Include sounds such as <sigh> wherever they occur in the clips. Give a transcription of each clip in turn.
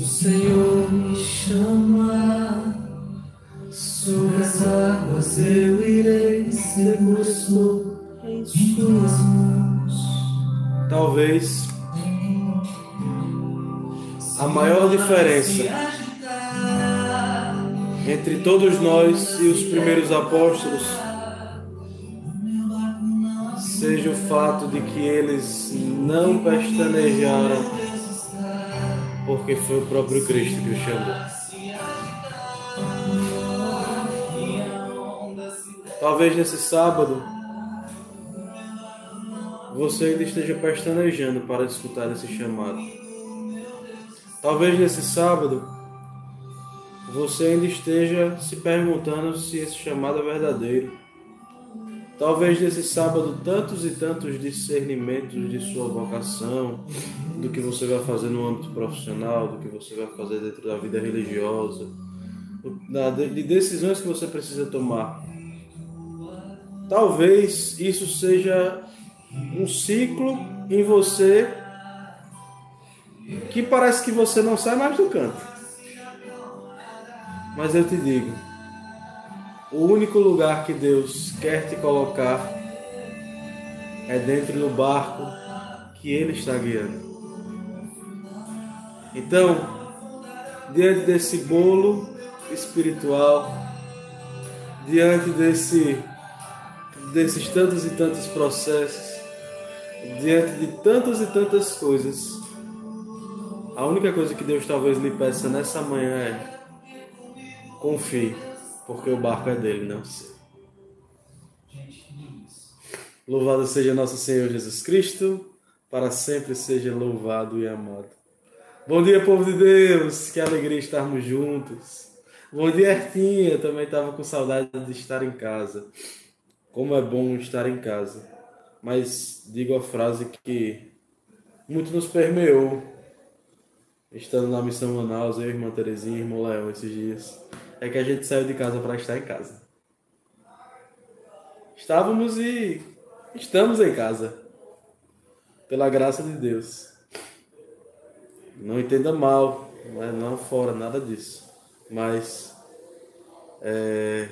Se o Senhor me chamar sobre as águas, eu irei, seguro estou em suas mãos. Talvez a maior diferença entre todos nós e os primeiros apóstolos seja o fato de que eles não pestanejaram, porque foi o próprio Cristo que os chamou. Talvez nesse sábado você ainda esteja pestanejando para escutar esse chamado. Talvez nesse sábado você ainda esteja se perguntando se esse chamado é verdadeiro. Talvez nesse sábado tantos e tantos discernimentos de sua vocação, do que você vai fazer no âmbito profissional, do que você vai fazer dentro da vida religiosa, de decisões que você precisa tomar. Talvez isso seja um ciclo em você que parece que você não sai mais do canto. Mas eu te digo, o único lugar que Deus quer te colocar é dentro do barco que Ele está guiando. Então, diante desse bolo espiritual, diante desse, desses tantos e tantos processos, diante de tantas e tantas coisas, a única coisa que Deus talvez lhe peça nessa manhã é confie porque o barco é dele, não seu. Louvado seja nosso Senhor Jesus Cristo, para sempre seja louvado e amado. Bom dia, povo de Deus, que alegria estarmos juntos. Bom dia, Ertinha, também estava com saudade de estar em casa. Como é bom estar em casa. Mas digo a frase que muito nos permeou, estando na missão Manaus, eu, irmã Terezinha e irmão Leão esses dias é que a gente saiu de casa para estar em casa. Estávamos e estamos em casa. Pela graça de Deus. Não entenda mal, não é não fora, nada disso. Mas é,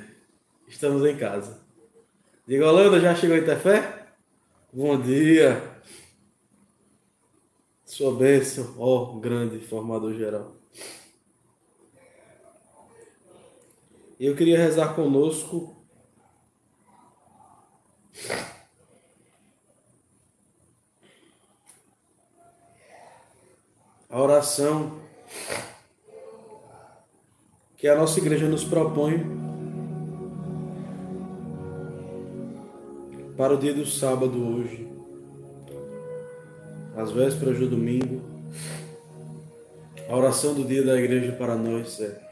estamos em casa. Diga, Holanda, já chegou em Tefé? Bom dia. Sua bênção, ó oh, grande formador geral. E eu queria rezar conosco. A oração que a nossa igreja nos propõe para o dia do sábado hoje, às vésperas do domingo. A oração do dia da igreja para nós é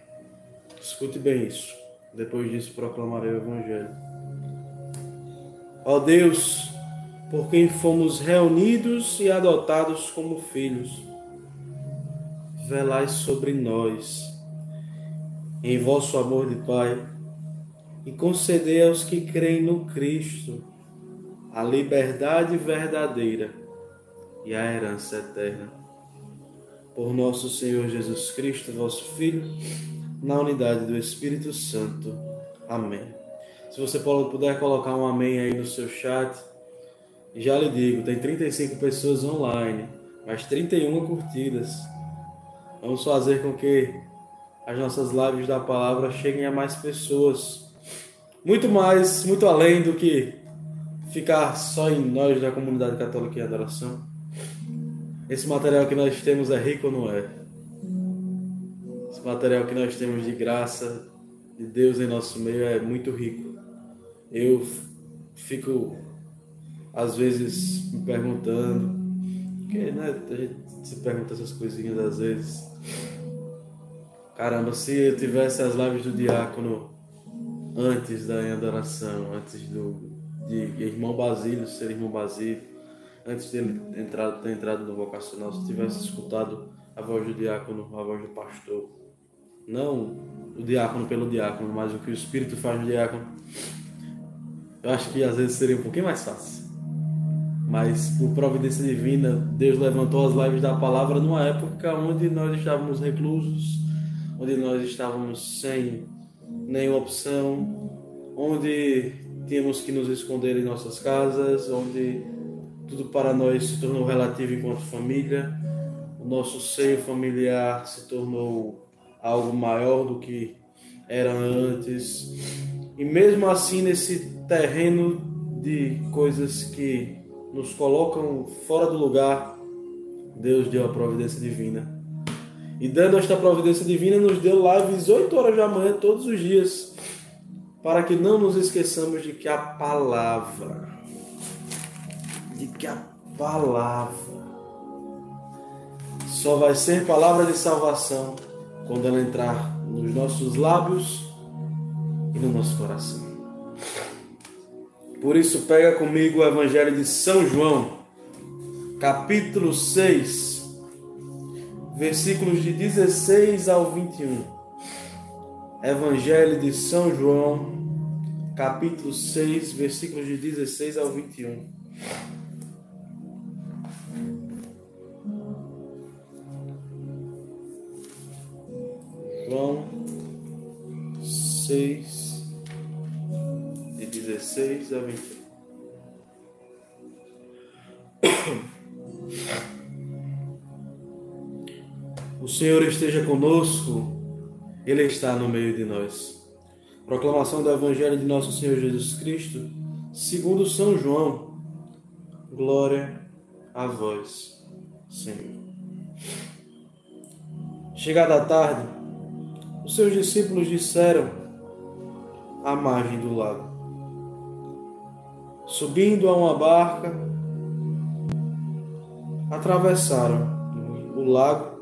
Escute bem isso. Depois disso proclamarei o Evangelho. Ó Deus, por quem fomos reunidos e adotados como filhos, velai sobre nós, em vosso amor de Pai, e concedei aos que creem no Cristo a liberdade verdadeira e a herança eterna. Por nosso Senhor Jesus Cristo, vosso Filho, na unidade do Espírito Santo. Amém. Se você puder colocar um amém aí no seu chat, já lhe digo, tem 35 pessoas online, mas 31 curtidas. Vamos fazer com que as nossas lives da palavra cheguem a mais pessoas. Muito mais, muito além do que ficar só em nós da comunidade católica e adoração. Esse material que nós temos é rico ou não é? Material que nós temos de graça de Deus em nosso meio é muito rico. Eu fico, às vezes, me perguntando, porque né, a gente se pergunta essas coisinhas às vezes. Caramba, se eu tivesse as lives do diácono antes da adoração, antes do de irmão Basílio ser irmão Basílio, antes dele entrar, ter entrado no vocacional, se tivesse escutado a voz do diácono, a voz do pastor, não o diácono pelo diácono, mas o que o Espírito faz no diácono, eu acho que às vezes seria um pouquinho mais fácil. mas por providência divina, Deus levantou as lives da palavra numa época onde nós estávamos reclusos, onde nós estávamos sem nenhuma opção, onde tínhamos que nos esconder em nossas casas, onde tudo para nós se tornou relativo enquanto família, o nosso seio familiar se tornou algo maior do que era antes. E mesmo assim, nesse terreno de coisas que nos colocam fora do lugar, Deus deu a providência divina. E dando esta providência divina, nos deu lives 8 horas da manhã todos os dias, para que não nos esqueçamos de que a palavra, de que a palavra só vai ser palavra de salvação quando ela entrar nos nossos lábios e no nosso coração. Por isso, pega comigo o Evangelho de São João, capítulo 6, versículos de 16 ao 21. Evangelho de São João, capítulo 6, versículos de 16 ao 21. João 6, 16 a 21. <coughs> O Senhor esteja conosco, Ele está no meio de nós. Proclamação do Evangelho de Nosso Senhor Jesus Cristo, segundo São João. Glória a vós, Senhor. Chegada a tarde, os seus discípulos disseram à margem do lago: subindo a uma barca, atravessaram o lago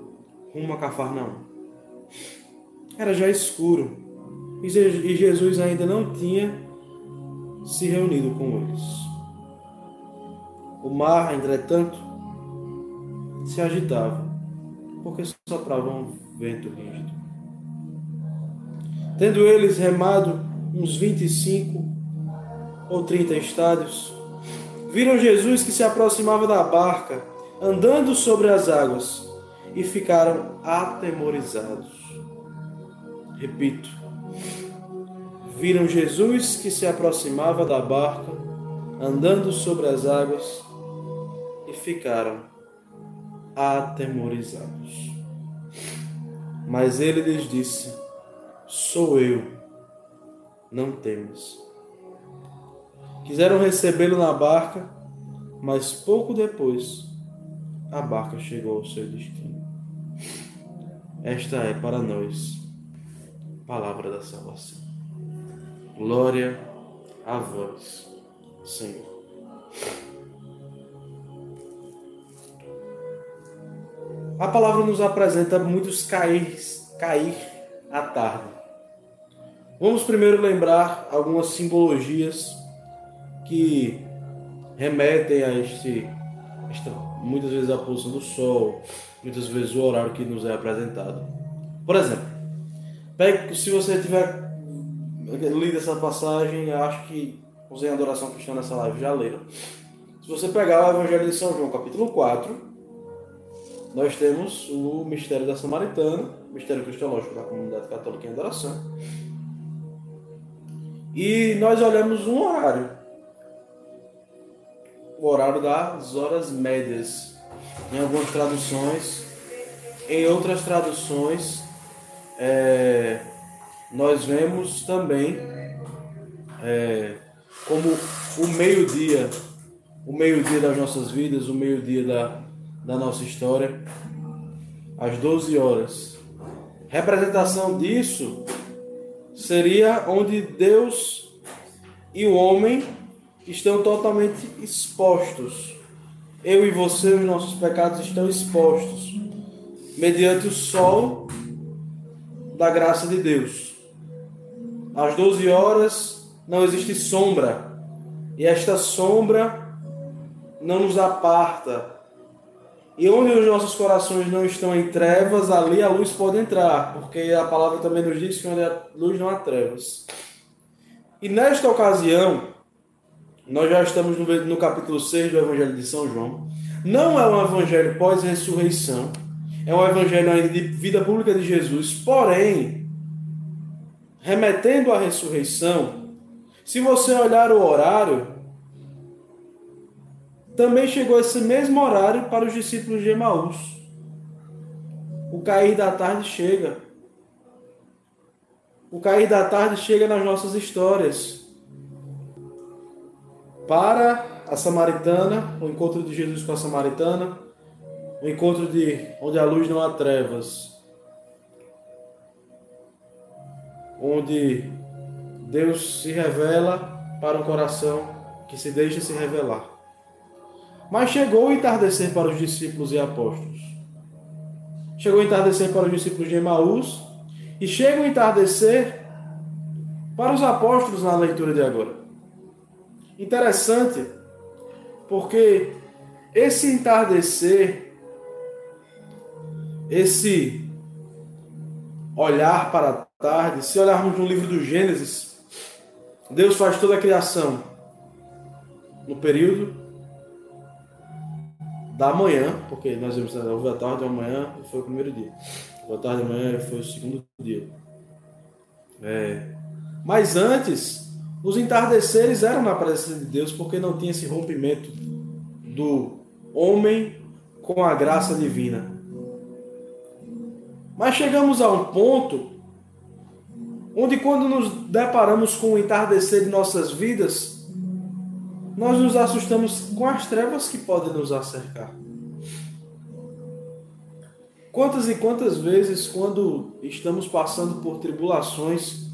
rumo a Cafarnaum. Era já escuro e Jesus ainda não tinha se reunido com eles. O mar, entretanto, se agitava, porque soprava um vento rígido. Tendo eles remado uns 25 ou 30 estádios, viram Jesus que se aproximava da barca, andando sobre as águas, e ficaram atemorizados. Repito, viram Jesus que se aproximava da barca, andando sobre as águas, e ficaram atemorizados. Mas ele lhes disse: Sou eu, não temas. Quiseram recebê-lo na barca, mas pouco depois a barca chegou ao seu destino. Esta é para nós palavra da salvação. Glória a vós, Senhor. A palavra nos apresenta muitos cair, cair à tarde. Vamos primeiro lembrar algumas simbologias que remetem a este, esta, muitas vezes a posição do Sol, muitas vezes o horário que nos é apresentado. Por exemplo, pegue, se você tiver lido essa passagem, acho que os em adoração cristã nessa live já leram. Se você pegar o Evangelho de São João, capítulo 4, nós temos o mistério da Samaritana, mistério cristológico da comunidade católica em adoração. E nós olhamos um horário o horário das horas médias. Em algumas traduções, em outras traduções, é, nós vemos também é, como o meio-dia, o meio-dia das nossas vidas, o meio-dia da, da nossa história, às 12 horas. Representação disso seria onde Deus e o homem estão totalmente expostos. Eu e você, os nossos pecados estão expostos mediante o sol da graça de Deus. Às 12 horas não existe sombra, e esta sombra não nos aparta. E onde os nossos corações não estão em trevas, ali a luz pode entrar, porque a palavra também nos diz que onde a luz não há trevas. E nesta ocasião, Nós já estamos no, no capítulo 6 do Evangelho de São João. Não é um evangelho pós-ressurreição, é um evangelho ainda de vida pública de Jesus, porém, remetendo à ressurreição, se você olhar o horário, também chegou esse mesmo horário para os discípulos de Emaús. O cair da tarde chega. O cair da tarde chega nas nossas histórias. Para a samaritana, o encontro de Jesus com a samaritana, o encontro de onde a luz não há trevas, onde Deus se revela para um coração que se deixa se revelar. Mas chegou o entardecer para os discípulos e apóstolos. Chegou o entardecer para os discípulos de Emaús e chega o entardecer para os apóstolos na leitura de agora. Interessante porque esse entardecer, esse olhar para a tarde, se olharmos no livro do Gênesis, Deus faz toda a criação no período da manhã, porque nós vimos houve a tarde, a manhã foi o primeiro dia, a tarde, a manhã foi o segundo dia. É. Mas antes, os entardeceres eram na presença de Deus porque não tinha esse rompimento do homem com a graça divina. Mas chegamos a um ponto onde, quando nos deparamos com o entardecer de nossas vidas, nós nos assustamos com as trevas que podem nos acercar. Quantas e quantas vezes, quando estamos passando por tribulações,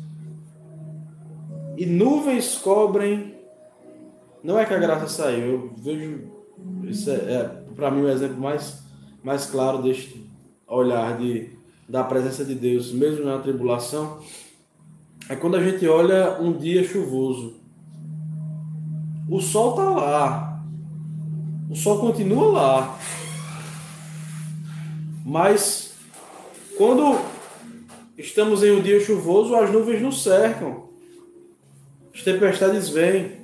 e nuvens cobrem. Não é que a graça saiu, eu vejo. Isso é, é para mim o exemplo mais, mais claro deste olhar de, da presença de Deus, mesmo na tribulação. É quando a gente olha um dia chuvoso. O sol está lá. O sol continua lá. Mas quando estamos em um dia chuvoso, as nuvens nos cercam. As tempestades vêm.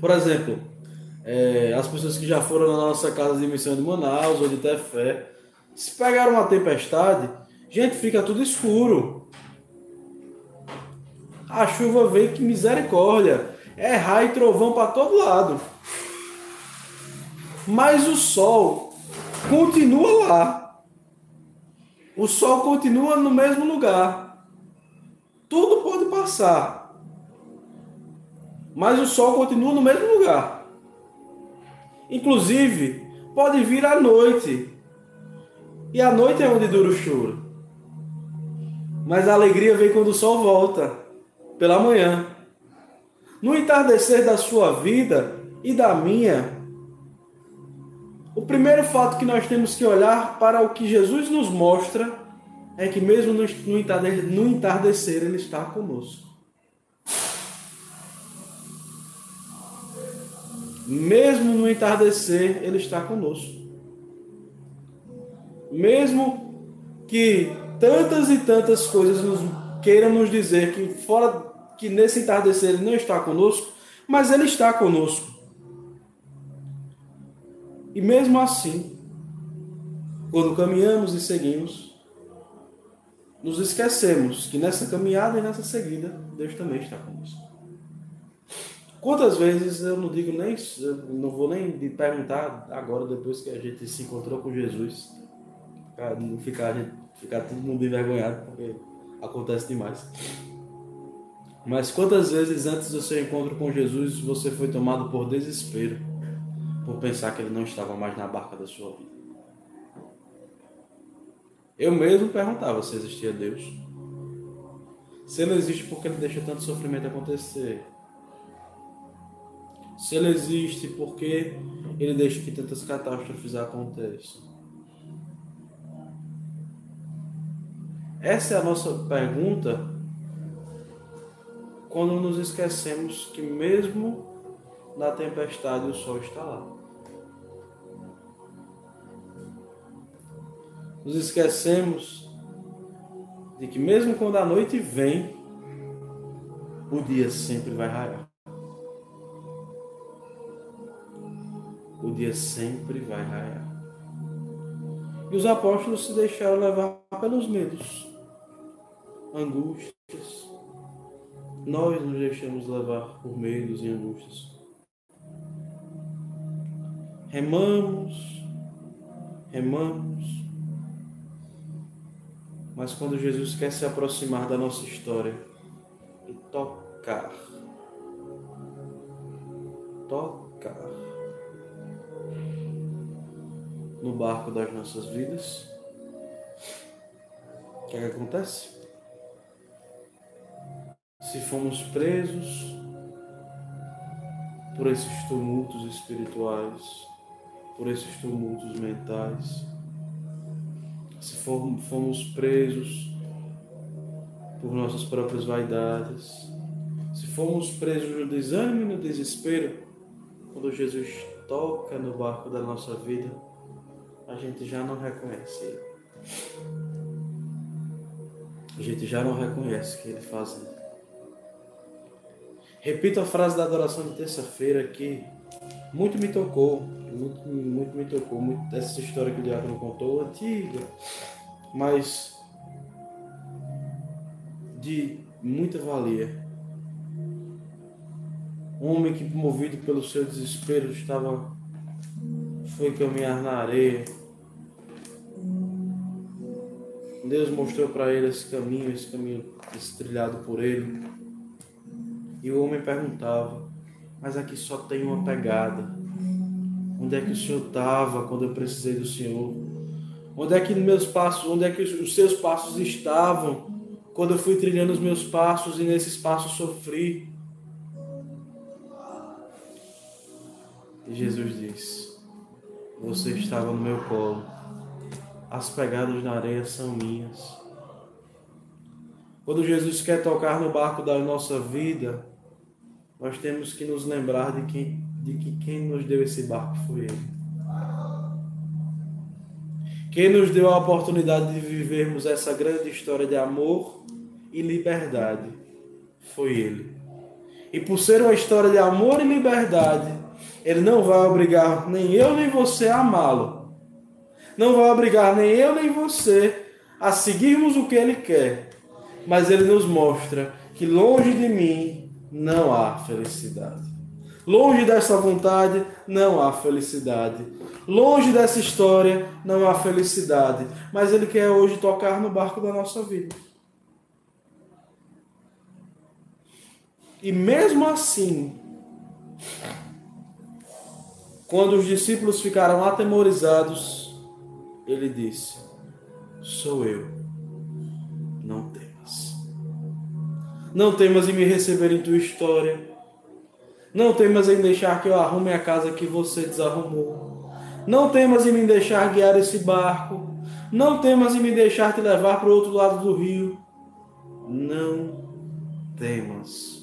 Por exemplo, é, as pessoas que já foram na nossa casa de missão de Manaus ou de Tefé, se pegaram uma tempestade, gente, fica tudo escuro. A chuva vem, que misericórdia. É raio e trovão para todo lado. Mas o sol continua lá. O sol continua no mesmo lugar. Tudo pode passar mas o sol continua no mesmo lugar. Inclusive, pode vir à noite. E a noite é onde dura o choro. Mas a alegria vem quando o sol volta, pela manhã. No entardecer da sua vida e da minha, o primeiro fato que nós temos que olhar para o que Jesus nos mostra é que, mesmo no entardecer, Ele está conosco. Mesmo no entardecer, Ele está conosco. Mesmo que tantas e tantas coisas nos queiram nos dizer que fora que nesse entardecer Ele não está conosco, mas Ele está conosco. E mesmo assim, quando caminhamos e seguimos, nos esquecemos que nessa caminhada e nessa seguida, Deus também está conosco. Quantas vezes eu não digo nem, não vou nem perguntar agora, depois que a gente se encontrou com Jesus, não ficar, ficar todo mundo envergonhado, porque acontece demais. Mas quantas vezes antes do seu encontro com Jesus você foi tomado por desespero, por pensar que ele não estava mais na barca da sua vida? Eu mesmo perguntava se existia Deus. Se ele existe, por que ele deixa tanto sofrimento acontecer? Se ele existe, por que ele deixa que tantas catástrofes aconteçam? Essa é a nossa pergunta quando nos esquecemos que mesmo na tempestade o sol está lá. Nos esquecemos de que mesmo quando a noite vem, o dia sempre vai raiar. o dia sempre vai raiar. E os apóstolos se deixaram levar pelos medos, angústias. Nós nos deixamos levar por medos e angústias. Remamos, remamos. Mas quando Jesus quer se aproximar da nossa história e tocar, tocar no barco das nossas vidas, o que, é que acontece? Se fomos presos por esses tumultos espirituais, por esses tumultos mentais, se fomos presos por nossas próprias vaidades, se fomos presos no desânimo e no desespero, quando Jesus toca no barco da nossa vida, a gente já não reconhece Ele. A gente já não reconhece que Ele faz. Repito a frase da adoração de terça-feira que muito me tocou, muito, muito me tocou, muito essa história que o Diácono contou, antiga, mas de muita valia. Um homem que, movido pelo seu desespero, estava foi caminhar na areia, Deus mostrou para ele esse caminho, esse caminho trilhado por ele. E o homem perguntava: Mas aqui só tem uma pegada. Onde é que o Senhor estava quando eu precisei do Senhor? Onde é que meus passos, onde é que os seus passos estavam quando eu fui trilhando os meus passos e nesses passos sofri? E Jesus disse: Você estava no meu colo as pegadas na areia são minhas. Quando Jesus quer tocar no barco da nossa vida, nós temos que nos lembrar de, quem, de que quem nos deu esse barco foi Ele. Quem nos deu a oportunidade de vivermos essa grande história de amor e liberdade foi Ele. E por ser uma história de amor e liberdade, Ele não vai obrigar nem eu nem você a amá-lo não vai obrigar nem eu nem você a seguirmos o que Ele quer, mas Ele nos mostra que longe de mim não há felicidade. Longe dessa vontade não há felicidade. Longe dessa história não há felicidade. Mas Ele quer hoje tocar no barco da nossa vida. E mesmo assim, quando os discípulos ficaram atemorizados, ele disse: Sou eu, não temas. Não temas em me receber em tua história. Não temas em deixar que eu arrume a casa que você desarrumou. Não temas em me deixar guiar esse barco. Não temas em me deixar te levar para o outro lado do rio. Não temas.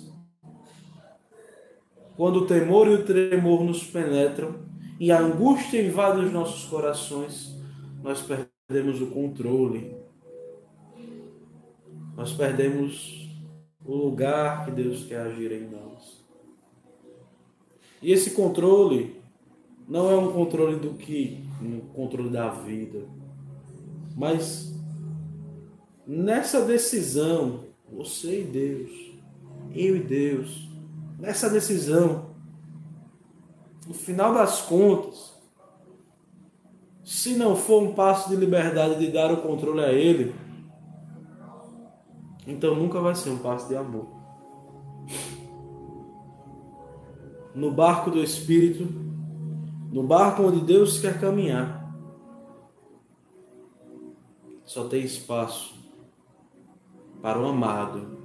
Quando o temor e o tremor nos penetram e a angústia invade os nossos corações, nós perdemos o controle. Nós perdemos o lugar que Deus quer agir em nós. E esse controle não é um controle do que? Um controle da vida. Mas nessa decisão, você e Deus, eu e Deus, nessa decisão, no final das contas, se não for um passo de liberdade de dar o controle a Ele, então nunca vai ser um passo de amor. No barco do Espírito, no barco onde Deus quer caminhar, só tem espaço para o amado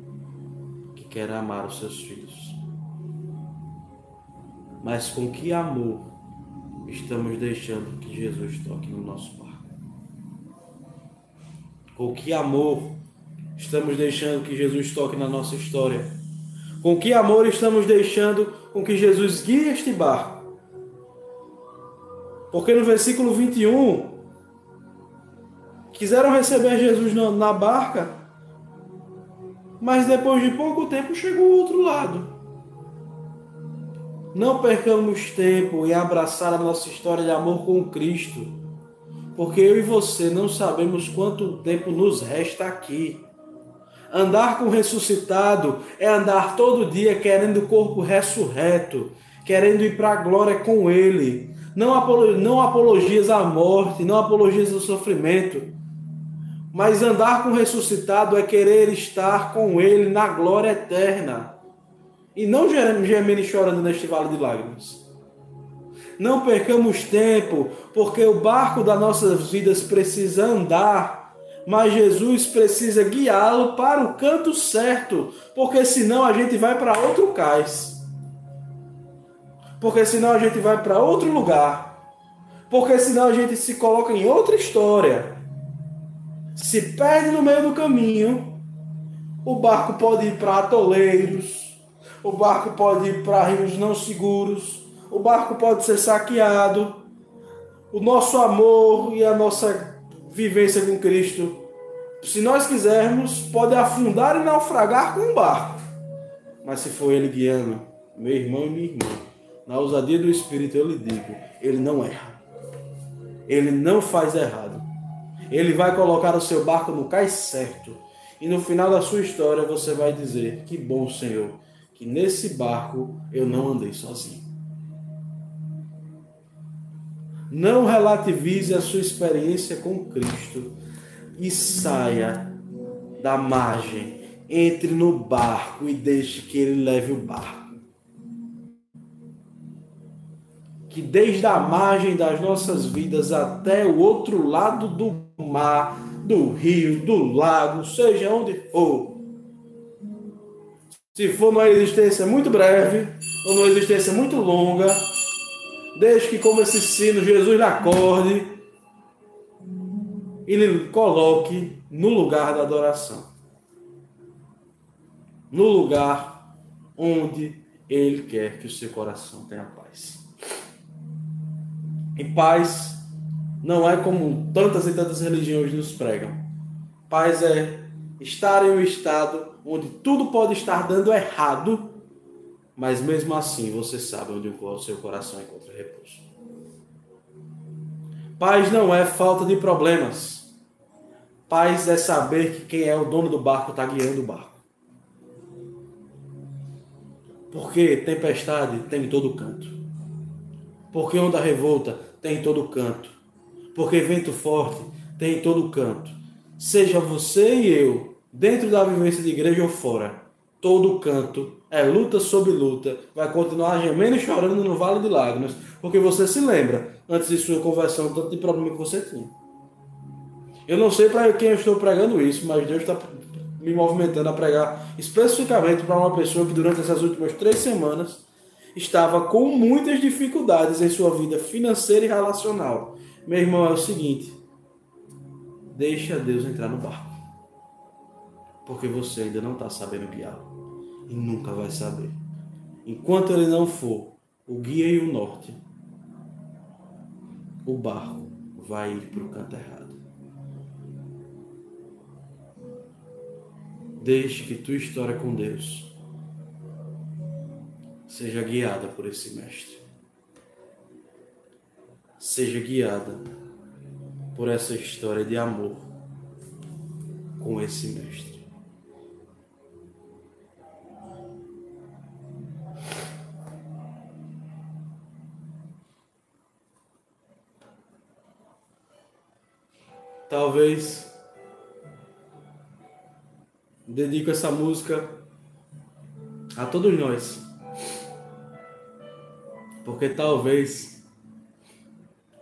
que quer amar os seus filhos. Mas com que amor estamos deixando que Jesus toque no nosso barco? Com que amor estamos deixando que Jesus toque na nossa história? Com que amor estamos deixando com que Jesus guie este barco? Porque no versículo 21, quiseram receber Jesus na barca, mas depois de pouco tempo chegou o outro lado. Não percamos tempo em abraçar a nossa história de amor com Cristo, porque eu e você não sabemos quanto tempo nos resta aqui. Andar com o ressuscitado é andar todo dia querendo o corpo ressurreto, querendo ir para a glória com Ele. Não, apologias à morte, não apologias ao sofrimento, mas andar com o ressuscitado é querer estar com Ele na glória eterna. E não gemendo e chorando neste vale de lágrimas. Não percamos tempo, porque o barco das nossas vidas precisa andar, mas Jesus precisa guiá-lo para o canto certo, porque senão a gente vai para outro cais. Porque senão a gente vai para outro lugar. Porque senão a gente se coloca em outra história. Se perde no meio do caminho, o barco pode ir para atoleiros, o barco pode ir para rios não seguros, o barco pode ser saqueado, o nosso amor e a nossa vivência com Cristo, se nós quisermos, pode afundar e naufragar com o barco. Mas se for Ele guiando, meu irmão e minha irmã, na ousadia do Espírito eu lhe digo, Ele não erra. Ele não faz errado. Ele vai colocar o seu barco no cais certo. E no final da sua história você vai dizer: Que bom, Senhor, que nesse barco eu não andei sozinho. Não relativize a sua experiência com Cristo e saia da margem. Entre no barco e deixe que ele leve o barco. Que desde a margem das nossas vidas até o outro lado do mar, do rio, do lago, seja onde for, se for numa existência muito breve ou numa existência muito longa, desde que, como esse sino, Jesus lhe acorde e lhe coloque no lugar da adoração. No lugar onde Ele quer que o seu coração tenha paz. E paz não é como tantas e tantas religiões nos pregam. Paz é estar em um estado onde tudo pode estar dando errado, mas mesmo assim você sabe onde o seu coração encontra repouso. Paz não é falta de problemas. Paz é saber que quem é o dono do barco está guiando o barco. Porque tempestade tem em todo canto. Porque onda revolta tem em todo canto. Porque vento forte tem em todo canto. Seja você e eu dentro da vivência de igreja ou fora, todo canto é luta sobre luta, vai continuar gemendo e chorando no vale de lágrimas, porque você se lembra, antes de sua conversão, tanto de problema que você tinha. Eu não sei para quem eu estou pregando isso, mas Deus está me movimentando a pregar especificamente para uma pessoa que durante essas últimas três semanas estava com muitas dificuldades em sua vida financeira e relacional. Meu irmão, é o seguinte: deixa Deus entrar no barco. Porque você ainda não está sabendo guiá-lo e nunca vai saber. Enquanto ele não for o guia e o norte, o barco vai ir para o canto errado. Deixe que tua história com Deus seja guiada por esse mestre. Seja guiada por essa história de amor com esse mestre. Talvez dedico essa música a todos nós. Porque talvez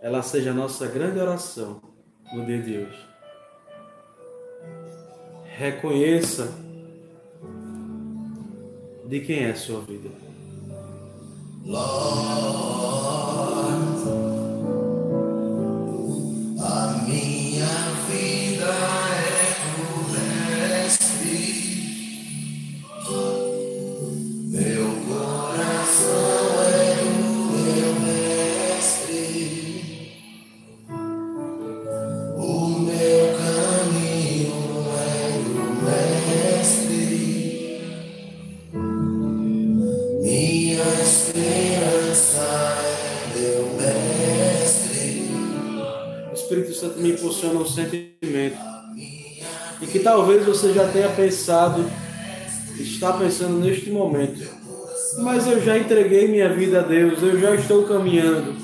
ela seja a nossa grande oração no dia de hoje. Reconheça de quem é a sua vida. Minha me impulsiona um sentimento. E que talvez você já tenha pensado, está pensando neste momento. Mas eu já entreguei minha vida a Deus, eu já estou caminhando.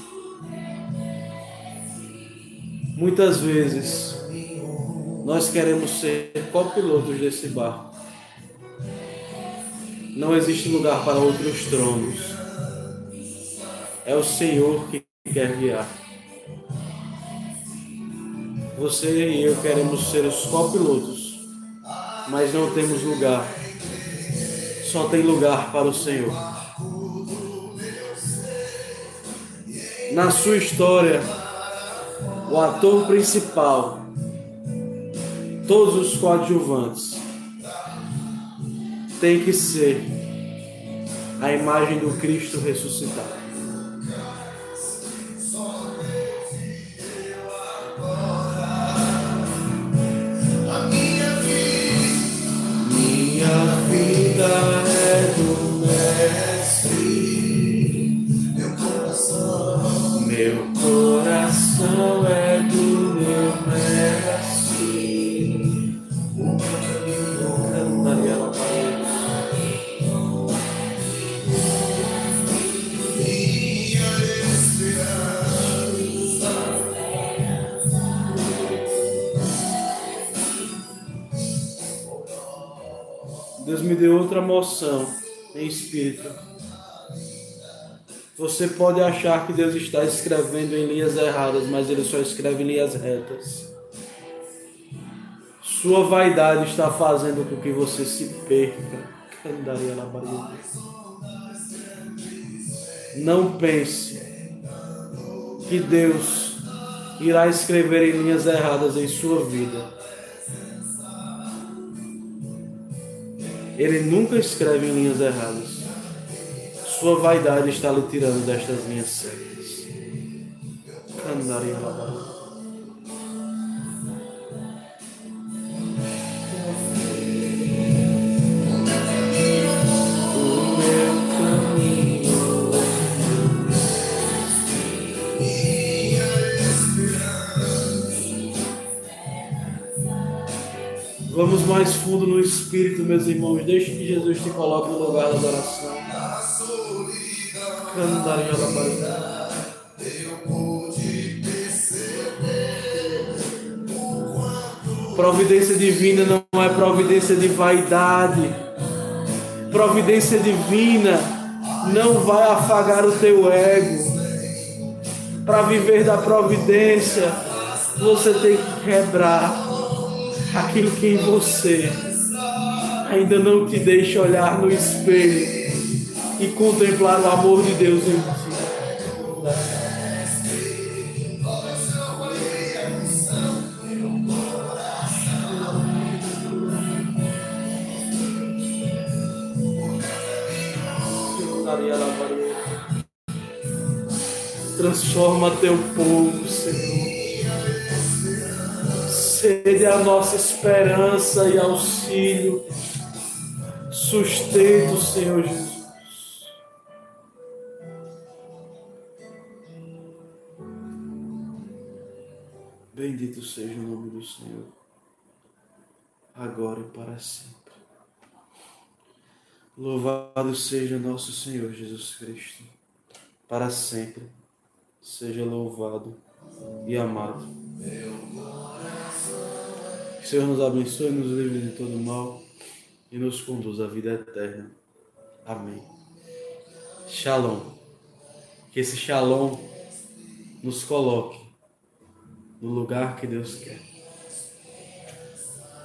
Muitas vezes nós queremos ser copilotos desse barco. Não existe lugar para outros tronos. É o Senhor que quer guiar. Você e eu queremos ser os copilotos, mas não temos lugar. Só tem lugar para o Senhor. Na sua história, o ator principal, todos os coadjuvantes, tem que ser a imagem do Cristo ressuscitado. Outra moção em espírito. Você pode achar que Deus está escrevendo em linhas erradas, mas Ele só escreve em linhas retas. Sua vaidade está fazendo com que você se perca. Não pense que Deus irá escrever em linhas erradas em sua vida. Ele nunca escreve em linhas erradas. Sua vaidade está lhe tirando destas linhas certas. Candaria Vamos mais fundo no Espírito, meus irmãos. Deixe que Jesus te coloque no lugar da adoração. Providência divina não é providência de vaidade. Providência divina não vai afagar o teu ego. Para viver da providência, você tem que quebrar aquilo que em você ainda não te deixa olhar no espelho e contemplar o amor de Deus em ti. Transforma teu povo, Senhor sede a nossa esperança e auxílio, sustento, Senhor Jesus. Bendito seja o nome do Senhor, agora e para sempre. Louvado seja nosso Senhor Jesus Cristo, para sempre seja louvado e amado. Que o Senhor nos abençoe, nos livre de todo mal e nos conduz à vida eterna. Amém. Shalom. Que esse shalom nos coloque no lugar que Deus quer.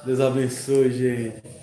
Deus abençoe, gente.